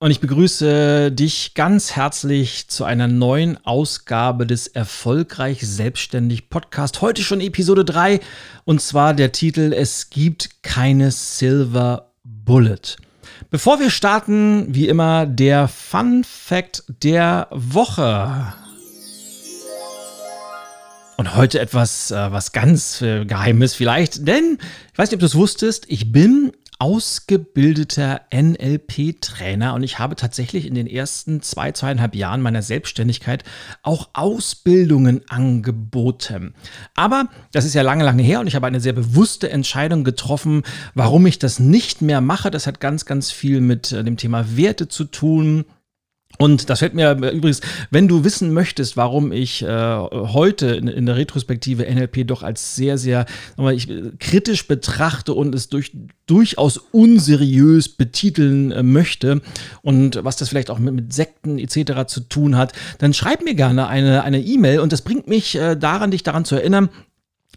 Und ich begrüße dich ganz herzlich zu einer neuen Ausgabe des Erfolgreich Selbstständig Podcast. Heute schon Episode 3 und zwar der Titel Es gibt keine Silver Bullet. Bevor wir starten, wie immer der Fun Fact der Woche. Und heute etwas, äh, was ganz äh, Geheimes vielleicht, denn ich weiß nicht, ob du es wusstest, ich bin ausgebildeter NLP-Trainer und ich habe tatsächlich in den ersten zwei, zweieinhalb Jahren meiner Selbstständigkeit auch Ausbildungen angeboten. Aber das ist ja lange, lange her und ich habe eine sehr bewusste Entscheidung getroffen, warum ich das nicht mehr mache. Das hat ganz, ganz viel mit äh, dem Thema Werte zu tun und das fällt mir übrigens, wenn du wissen möchtest, warum ich äh, heute in, in, der Retrospektive NLP doch als sehr, sehr mal, ich, kritisch betrachte und es durch, durchaus unseriös betiteln äh, möchte und was das vielleicht auch mit, mit, Sekten etc. zu tun hat, dann schreib mir gerne eine E-Mail e und das bringt mich äh, daran, dich daran zu erinnern,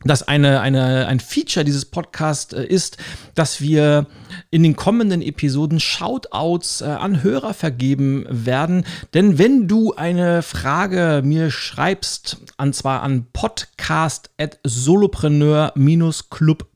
dass eine, eine, ein Feature dieses Podcasts äh, ist, dass wir in den kommenden Episoden Shoutouts äh, an Hörer vergeben werden. Denn wenn du eine Frage mir schreibst, und zwar an podcast.solopreneur-club podcast.de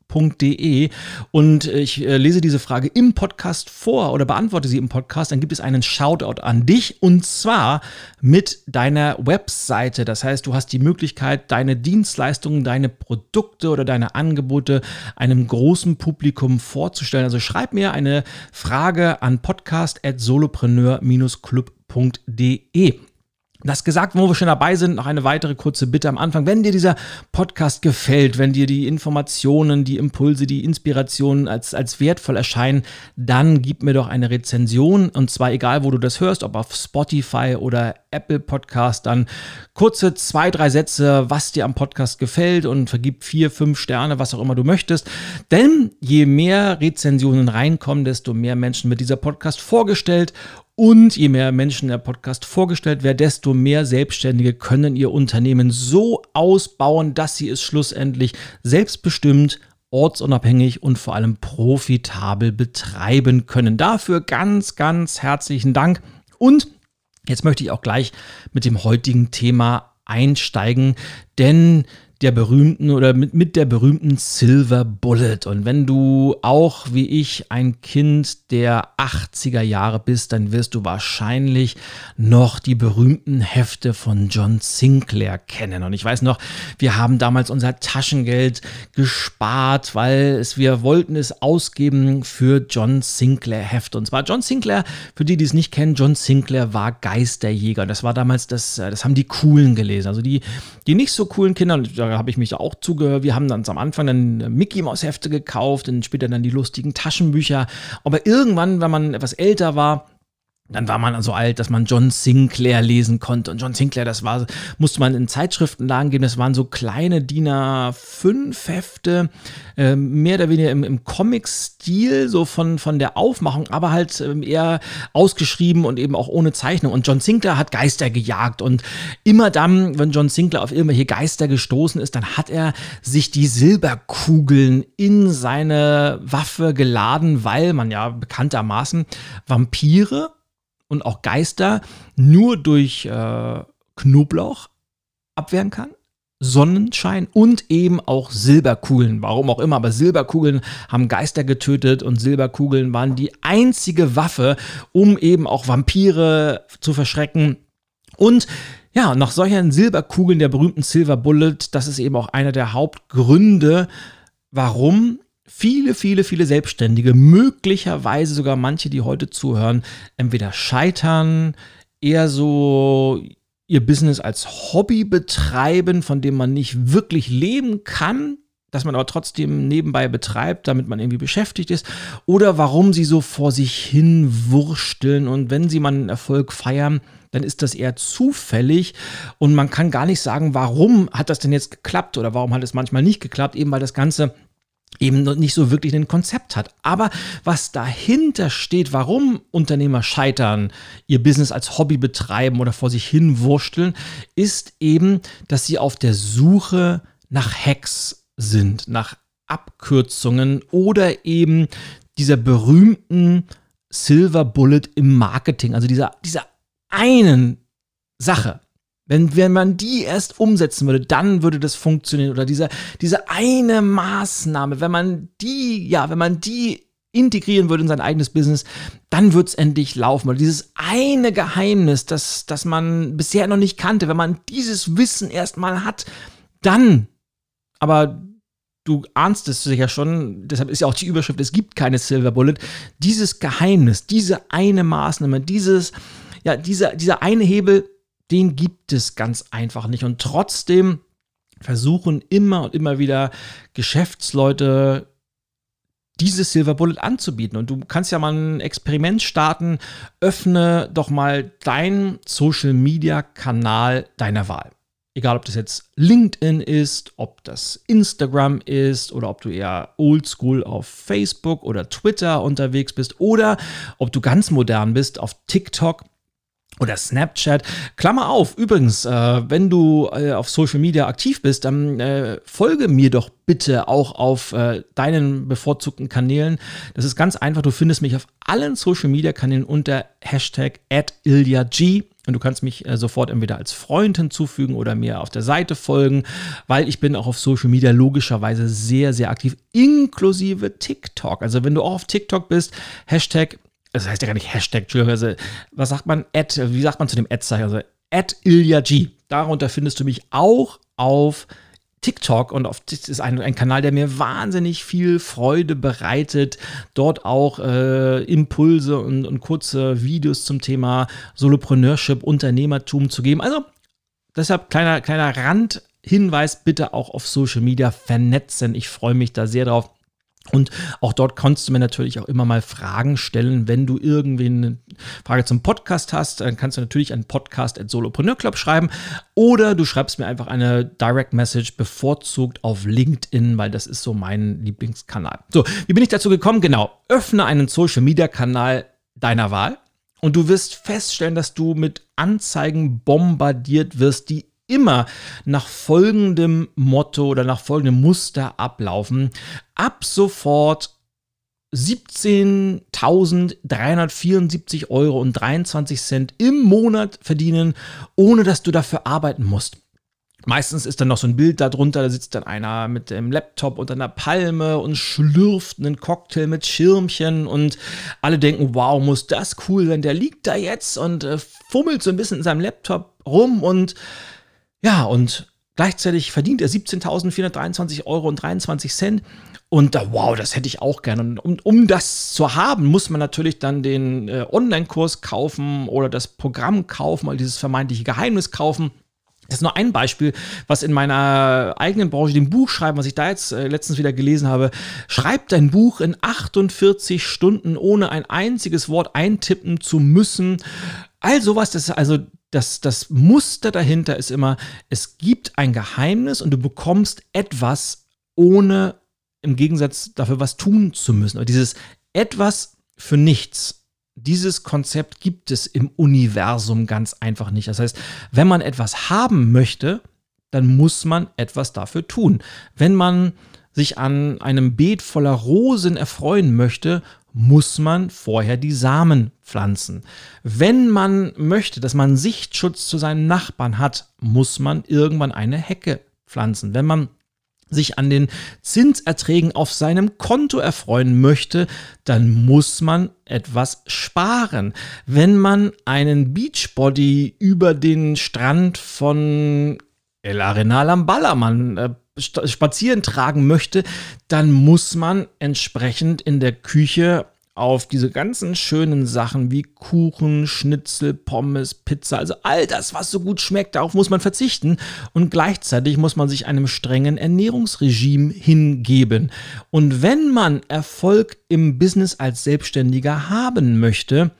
und ich äh, lese diese Frage im Podcast vor oder beantworte sie im Podcast, dann gibt es einen Shoutout an dich und zwar mit deiner Webseite. Das heißt, du hast die Möglichkeit, deine Dienstleistungen, deine Produkte oder deine Angebote einem großen Publikum vorzustellen. Also schreib mir eine Frage an podcast.solopreneur-club.de. Das gesagt, wo wir schon dabei sind, noch eine weitere kurze Bitte am Anfang. Wenn dir dieser Podcast gefällt, wenn dir die Informationen, die Impulse, die Inspirationen als, als wertvoll erscheinen, dann gib mir doch eine Rezension. Und zwar egal, wo du das hörst, ob auf Spotify oder Apple Podcast, dann kurze zwei, drei Sätze, was dir am Podcast gefällt und vergib vier, fünf Sterne, was auch immer du möchtest. Denn je mehr Rezensionen reinkommen, desto mehr Menschen wird dieser Podcast vorgestellt und je mehr Menschen der Podcast vorgestellt werden, desto mehr Selbstständige können ihr Unternehmen so ausbauen, dass sie es schlussendlich selbstbestimmt, ortsunabhängig und vor allem profitabel betreiben können. Dafür ganz, ganz herzlichen Dank. Und jetzt möchte ich auch gleich mit dem heutigen Thema einsteigen, denn der berühmten oder mit, mit der berühmten Silver Bullet. Und wenn du auch wie ich ein Kind der 80er Jahre bist, dann wirst du wahrscheinlich noch die berühmten Hefte von John Sinclair kennen. Und ich weiß noch, wir haben damals unser Taschengeld gespart, weil es, wir wollten es ausgeben für John Sinclair Hefte. Und zwar John Sinclair, für die, die es nicht kennen, John Sinclair war Geisterjäger. Das war damals das, das haben die coolen gelesen. Also die, die nicht so coolen Kinder, da habe ich mich auch zugehört. Wir haben dann am Anfang dann Mickey Mouse Hefte gekauft und später dann die lustigen Taschenbücher. Aber irgendwann, wenn man etwas älter war, dann war man so alt, dass man John Sinclair lesen konnte. Und John Sinclair, das war, musste man in Zeitschriftenlagen geben. Das waren so kleine DIN A5 Hefte, äh, mehr oder weniger im, im Comic-Stil, so von, von der Aufmachung, aber halt äh, eher ausgeschrieben und eben auch ohne Zeichnung. Und John Sinclair hat Geister gejagt. Und immer dann, wenn John Sinclair auf irgendwelche Geister gestoßen ist, dann hat er sich die Silberkugeln in seine Waffe geladen, weil man ja bekanntermaßen Vampire und auch Geister nur durch äh, Knoblauch abwehren kann, Sonnenschein und eben auch Silberkugeln. Warum auch immer, aber Silberkugeln haben Geister getötet und Silberkugeln waren die einzige Waffe, um eben auch Vampire zu verschrecken. Und ja, nach solchen Silberkugeln der berühmten Silver Bullet, das ist eben auch einer der Hauptgründe, warum viele, viele, viele Selbstständige, möglicherweise sogar manche, die heute zuhören, entweder scheitern, eher so ihr Business als Hobby betreiben, von dem man nicht wirklich leben kann, das man aber trotzdem nebenbei betreibt, damit man irgendwie beschäftigt ist, oder warum sie so vor sich hin wursteln. Und wenn sie mal einen Erfolg feiern, dann ist das eher zufällig. Und man kann gar nicht sagen, warum hat das denn jetzt geklappt oder warum hat es manchmal nicht geklappt, eben weil das Ganze eben nicht so wirklich ein Konzept hat. Aber was dahinter steht, warum Unternehmer scheitern, ihr Business als Hobby betreiben oder vor sich hin wursteln, ist eben, dass sie auf der Suche nach Hacks sind, nach Abkürzungen oder eben dieser berühmten Silver Bullet im Marketing, also dieser, dieser einen Sache. Wenn, wenn man die erst umsetzen würde, dann würde das funktionieren. Oder diese, diese eine Maßnahme, wenn man die, ja, wenn man die integrieren würde in sein eigenes Business, dann wird es endlich laufen. Oder dieses eine Geheimnis, das, das man bisher noch nicht kannte, wenn man dieses Wissen erstmal hat, dann, aber du ahnst es sicher schon, deshalb ist ja auch die Überschrift, es gibt keine Silver Bullet, dieses Geheimnis, diese eine Maßnahme, dieses, ja, dieser, dieser eine Hebel, den gibt es ganz einfach nicht. Und trotzdem versuchen immer und immer wieder Geschäftsleute diese Silver Bullet anzubieten. Und du kannst ja mal ein Experiment starten. Öffne doch mal deinen Social Media Kanal deiner Wahl. Egal, ob das jetzt LinkedIn ist, ob das Instagram ist oder ob du eher oldschool auf Facebook oder Twitter unterwegs bist oder ob du ganz modern bist auf TikTok oder Snapchat. Klammer auf, übrigens, äh, wenn du äh, auf Social Media aktiv bist, dann äh, folge mir doch bitte auch auf äh, deinen bevorzugten Kanälen. Das ist ganz einfach, du findest mich auf allen Social Media Kanälen unter Hashtag @ilyag und du kannst mich äh, sofort entweder als Freund hinzufügen oder mir auf der Seite folgen, weil ich bin auch auf Social Media logischerweise sehr, sehr aktiv, inklusive TikTok. Also wenn du auch auf TikTok bist, Hashtag das heißt ja gar nicht Hashtag, Entschuldigung, also, was sagt man? Ad, wie sagt man zu dem Ad-Zeichen? Also, Ad Ilya G. Darunter findest du mich auch auf TikTok und auf, das ist ein, ein Kanal, der mir wahnsinnig viel Freude bereitet. Dort auch äh, Impulse und, und kurze Videos zum Thema Solopreneurship, Unternehmertum zu geben. Also deshalb kleiner, kleiner Randhinweis, bitte auch auf Social Media vernetzen. Ich freue mich da sehr drauf. Und auch dort kannst du mir natürlich auch immer mal Fragen stellen. Wenn du irgendwie eine Frage zum Podcast hast, dann kannst du natürlich einen Podcast at Solopreneur Club schreiben oder du schreibst mir einfach eine Direct Message bevorzugt auf LinkedIn, weil das ist so mein Lieblingskanal. So, wie bin ich dazu gekommen? Genau, öffne einen Social Media Kanal deiner Wahl und du wirst feststellen, dass du mit Anzeigen bombardiert wirst, die immer nach folgendem Motto oder nach folgendem Muster ablaufen. Ab sofort 17.374 Euro und 23 Cent im Monat verdienen, ohne dass du dafür arbeiten musst. Meistens ist dann noch so ein Bild darunter, da sitzt dann einer mit dem Laptop unter einer Palme und schlürft einen Cocktail mit Schirmchen und alle denken, wow, muss das cool sein. Der liegt da jetzt und äh, fummelt so ein bisschen in seinem Laptop rum und ja, und gleichzeitig verdient er 17.423 Euro und 23 Cent. Und da, wow, das hätte ich auch gerne. Und um, um das zu haben, muss man natürlich dann den äh, Online-Kurs kaufen oder das Programm kaufen oder dieses vermeintliche Geheimnis kaufen. Das ist nur ein Beispiel, was in meiner eigenen Branche, dem Buch schreiben, was ich da jetzt äh, letztens wieder gelesen habe. Schreib dein Buch in 48 Stunden, ohne ein einziges Wort eintippen zu müssen. All sowas, das ist also das, das Muster dahinter ist immer, es gibt ein Geheimnis und du bekommst etwas, ohne im Gegensatz dafür was tun zu müssen. Aber dieses etwas für nichts, dieses Konzept gibt es im Universum ganz einfach nicht. Das heißt, wenn man etwas haben möchte, dann muss man etwas dafür tun. Wenn man sich an einem Beet voller Rosen erfreuen möchte, muss man vorher die Samen pflanzen. Wenn man möchte, dass man Sichtschutz zu seinen Nachbarn hat, muss man irgendwann eine Hecke pflanzen, wenn man sich an den Zinserträgen auf seinem Konto erfreuen möchte, dann muss man etwas sparen. Wenn man einen Beachbody über den Strand von El Arenal am Ballermann äh, spazieren tragen möchte, dann muss man entsprechend in der Küche auf diese ganzen schönen Sachen wie Kuchen, Schnitzel, Pommes, Pizza, also all das, was so gut schmeckt, darauf muss man verzichten und gleichzeitig muss man sich einem strengen Ernährungsregime hingeben. Und wenn man Erfolg im Business als Selbstständiger haben möchte,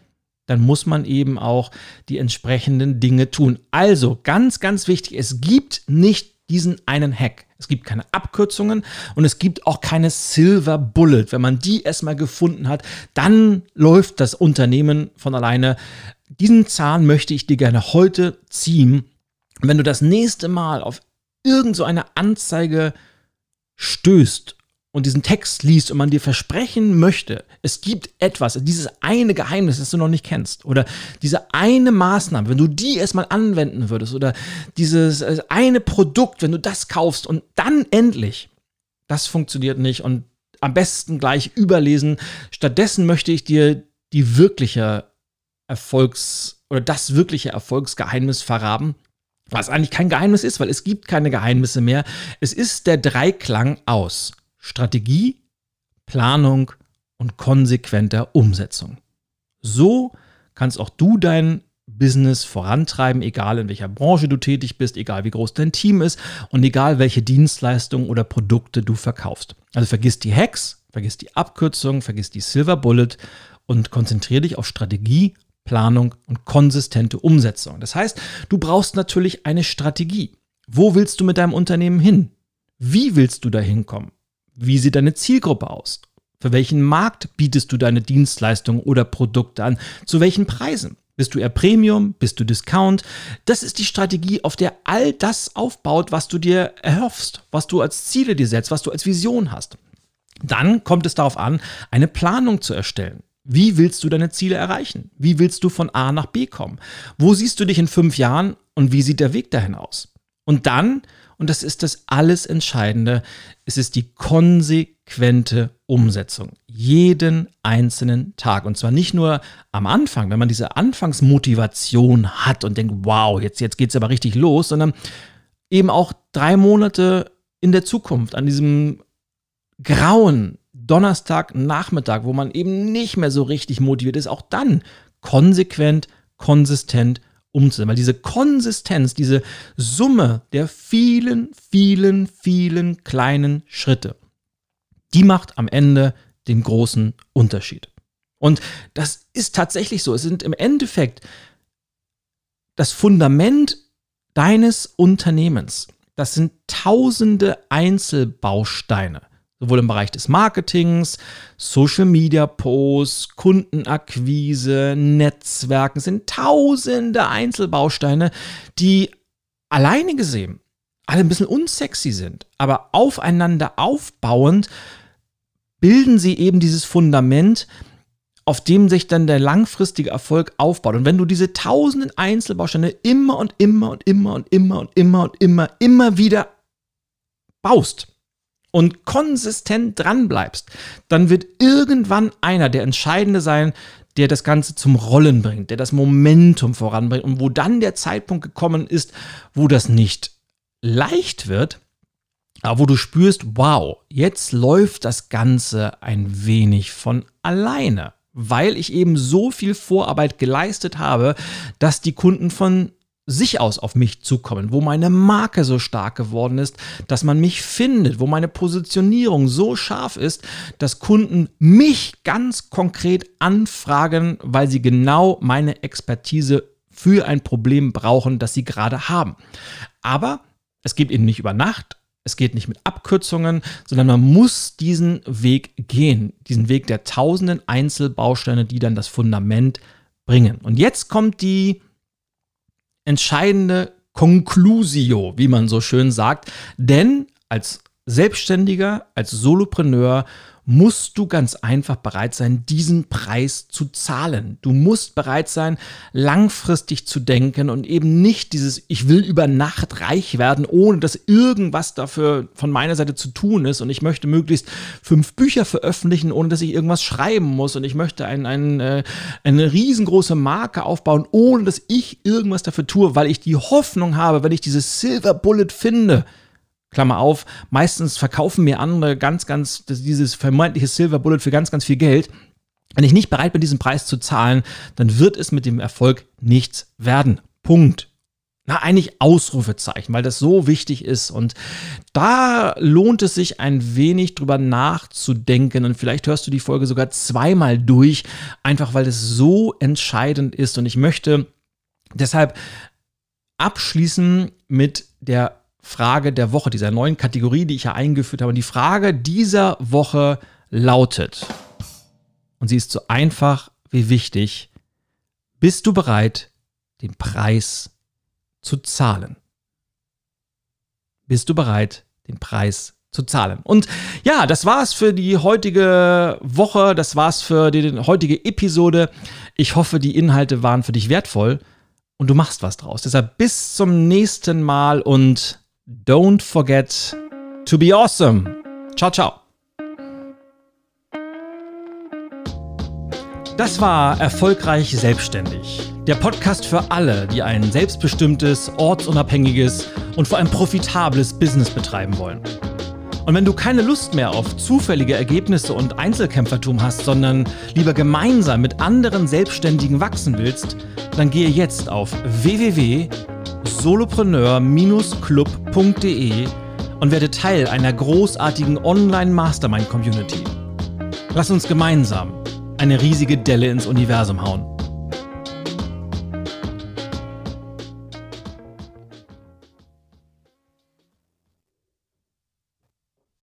dann muss man eben auch die entsprechenden Dinge tun. Also ganz, ganz wichtig, es gibt nicht diesen einen Hack. Es gibt keine Abkürzungen und es gibt auch keine Silver Bullet. Wenn man die erstmal gefunden hat, dann läuft das Unternehmen von alleine. Diesen Zahn möchte ich dir gerne heute ziehen. Wenn du das nächste Mal auf irgendeine so Anzeige stößt und diesen Text liest und man dir versprechen möchte, es gibt etwas, dieses eine Geheimnis, das du noch nicht kennst, oder diese eine Maßnahme, wenn du die erstmal anwenden würdest, oder dieses äh, eine Produkt, wenn du das kaufst und dann endlich, das funktioniert nicht und am besten gleich überlesen. Stattdessen möchte ich dir die wirkliche Erfolgs- oder das wirkliche Erfolgsgeheimnis verraten, was eigentlich kein Geheimnis ist, weil es gibt keine Geheimnisse mehr. Es ist der Dreiklang aus Strategie, Planung und konsequenter Umsetzung. So kannst auch du dein Business vorantreiben, egal in welcher Branche du tätig bist, egal wie groß dein Team ist und egal welche Dienstleistungen oder Produkte du verkaufst. Also vergiss die Hacks, vergiss die Abkürzung, vergiss die Silver Bullet und konzentriere dich auf Strategie, Planung und konsistente Umsetzung. Das heißt, du brauchst natürlich eine Strategie. Wo willst du mit deinem Unternehmen hin? Wie willst du da hinkommen? Wie sieht deine Zielgruppe aus? Für welchen Markt bietest du deine Dienstleistungen oder Produkte an? Zu welchen Preisen? Bist du eher Premium? Bist du Discount? Das ist die Strategie, auf der all das aufbaut, was du dir erhoffst, was du als Ziele dir setzt, was du als Vision hast. Dann kommt es darauf an, eine Planung zu erstellen. Wie willst du deine Ziele erreichen? Wie willst du von A nach B kommen? Wo siehst du dich in fünf Jahren und wie sieht der Weg dahin aus? Und dann und das ist das alles Entscheidende, es ist die konsequente Umsetzung. Jeden einzelnen Tag. Und zwar nicht nur am Anfang, wenn man diese Anfangsmotivation hat und denkt, wow, jetzt, jetzt geht es aber richtig los, sondern eben auch drei Monate in der Zukunft, an diesem grauen Donnerstagnachmittag, wo man eben nicht mehr so richtig motiviert ist, auch dann konsequent, konsistent umzusetzen. Weil diese Konsistenz, diese Summe der vielen, vielen, vielen kleinen Schritte, die macht am Ende den großen Unterschied. Und das ist tatsächlich so. Es sind im Endeffekt das Fundament deines Unternehmens. Das sind tausende Einzelbausteine sowohl im Bereich des Marketings, Social Media Posts, Kundenakquise, Netzwerken, sind tausende Einzelbausteine, die alleine gesehen alle ein bisschen unsexy sind, aber aufeinander aufbauend bilden sie eben dieses Fundament, auf dem sich dann der langfristige Erfolg aufbaut. Und wenn du diese tausenden Einzelbausteine immer und immer und immer und immer und immer und immer, immer wieder baust, und konsistent dran bleibst, dann wird irgendwann einer der Entscheidende sein, der das Ganze zum Rollen bringt, der das Momentum voranbringt. Und wo dann der Zeitpunkt gekommen ist, wo das nicht leicht wird, aber wo du spürst, wow, jetzt läuft das Ganze ein wenig von alleine, weil ich eben so viel Vorarbeit geleistet habe, dass die Kunden von sich aus auf mich zukommen, wo meine Marke so stark geworden ist, dass man mich findet, wo meine Positionierung so scharf ist, dass Kunden mich ganz konkret anfragen, weil sie genau meine Expertise für ein Problem brauchen, das sie gerade haben. Aber es geht eben nicht über Nacht, es geht nicht mit Abkürzungen, sondern man muss diesen Weg gehen, diesen Weg der tausenden Einzelbausteine, die dann das Fundament bringen. Und jetzt kommt die entscheidende Conclusio, wie man so schön sagt. Denn als Selbstständiger, als Solopreneur musst du ganz einfach bereit sein, diesen Preis zu zahlen. Du musst bereit sein, langfristig zu denken und eben nicht dieses, ich will über Nacht reich werden, ohne dass irgendwas dafür von meiner Seite zu tun ist. Und ich möchte möglichst fünf Bücher veröffentlichen, ohne dass ich irgendwas schreiben muss. Und ich möchte ein, ein, äh, eine riesengroße Marke aufbauen, ohne dass ich irgendwas dafür tue, weil ich die Hoffnung habe, wenn ich dieses Silver Bullet finde, Klammer auf, meistens verkaufen mir andere ganz, ganz, dieses vermeintliche Silver Bullet für ganz, ganz viel Geld. Wenn ich nicht bereit bin, diesen Preis zu zahlen, dann wird es mit dem Erfolg nichts werden. Punkt. Na, eigentlich Ausrufezeichen, weil das so wichtig ist. Und da lohnt es sich ein wenig drüber nachzudenken. Und vielleicht hörst du die Folge sogar zweimal durch, einfach weil es so entscheidend ist. Und ich möchte deshalb abschließen mit der Frage der Woche, dieser neuen Kategorie, die ich ja eingeführt habe. Und die Frage dieser Woche lautet, und sie ist so einfach wie wichtig, bist du bereit, den Preis zu zahlen? Bist du bereit, den Preis zu zahlen? Und ja, das war's für die heutige Woche, das war's für die heutige Episode. Ich hoffe, die Inhalte waren für dich wertvoll und du machst was draus. Deshalb bis zum nächsten Mal und Don't forget to be awesome. Ciao, ciao. Das war Erfolgreich Selbstständig. Der Podcast für alle, die ein selbstbestimmtes, ortsunabhängiges und vor allem profitables Business betreiben wollen. Und wenn du keine Lust mehr auf zufällige Ergebnisse und Einzelkämpfertum hast, sondern lieber gemeinsam mit anderen Selbstständigen wachsen willst, dann gehe jetzt auf www.erfolgreich.com solopreneur-club.de und werde Teil einer großartigen Online-Mastermind-Community. Lass uns gemeinsam eine riesige Delle ins Universum hauen.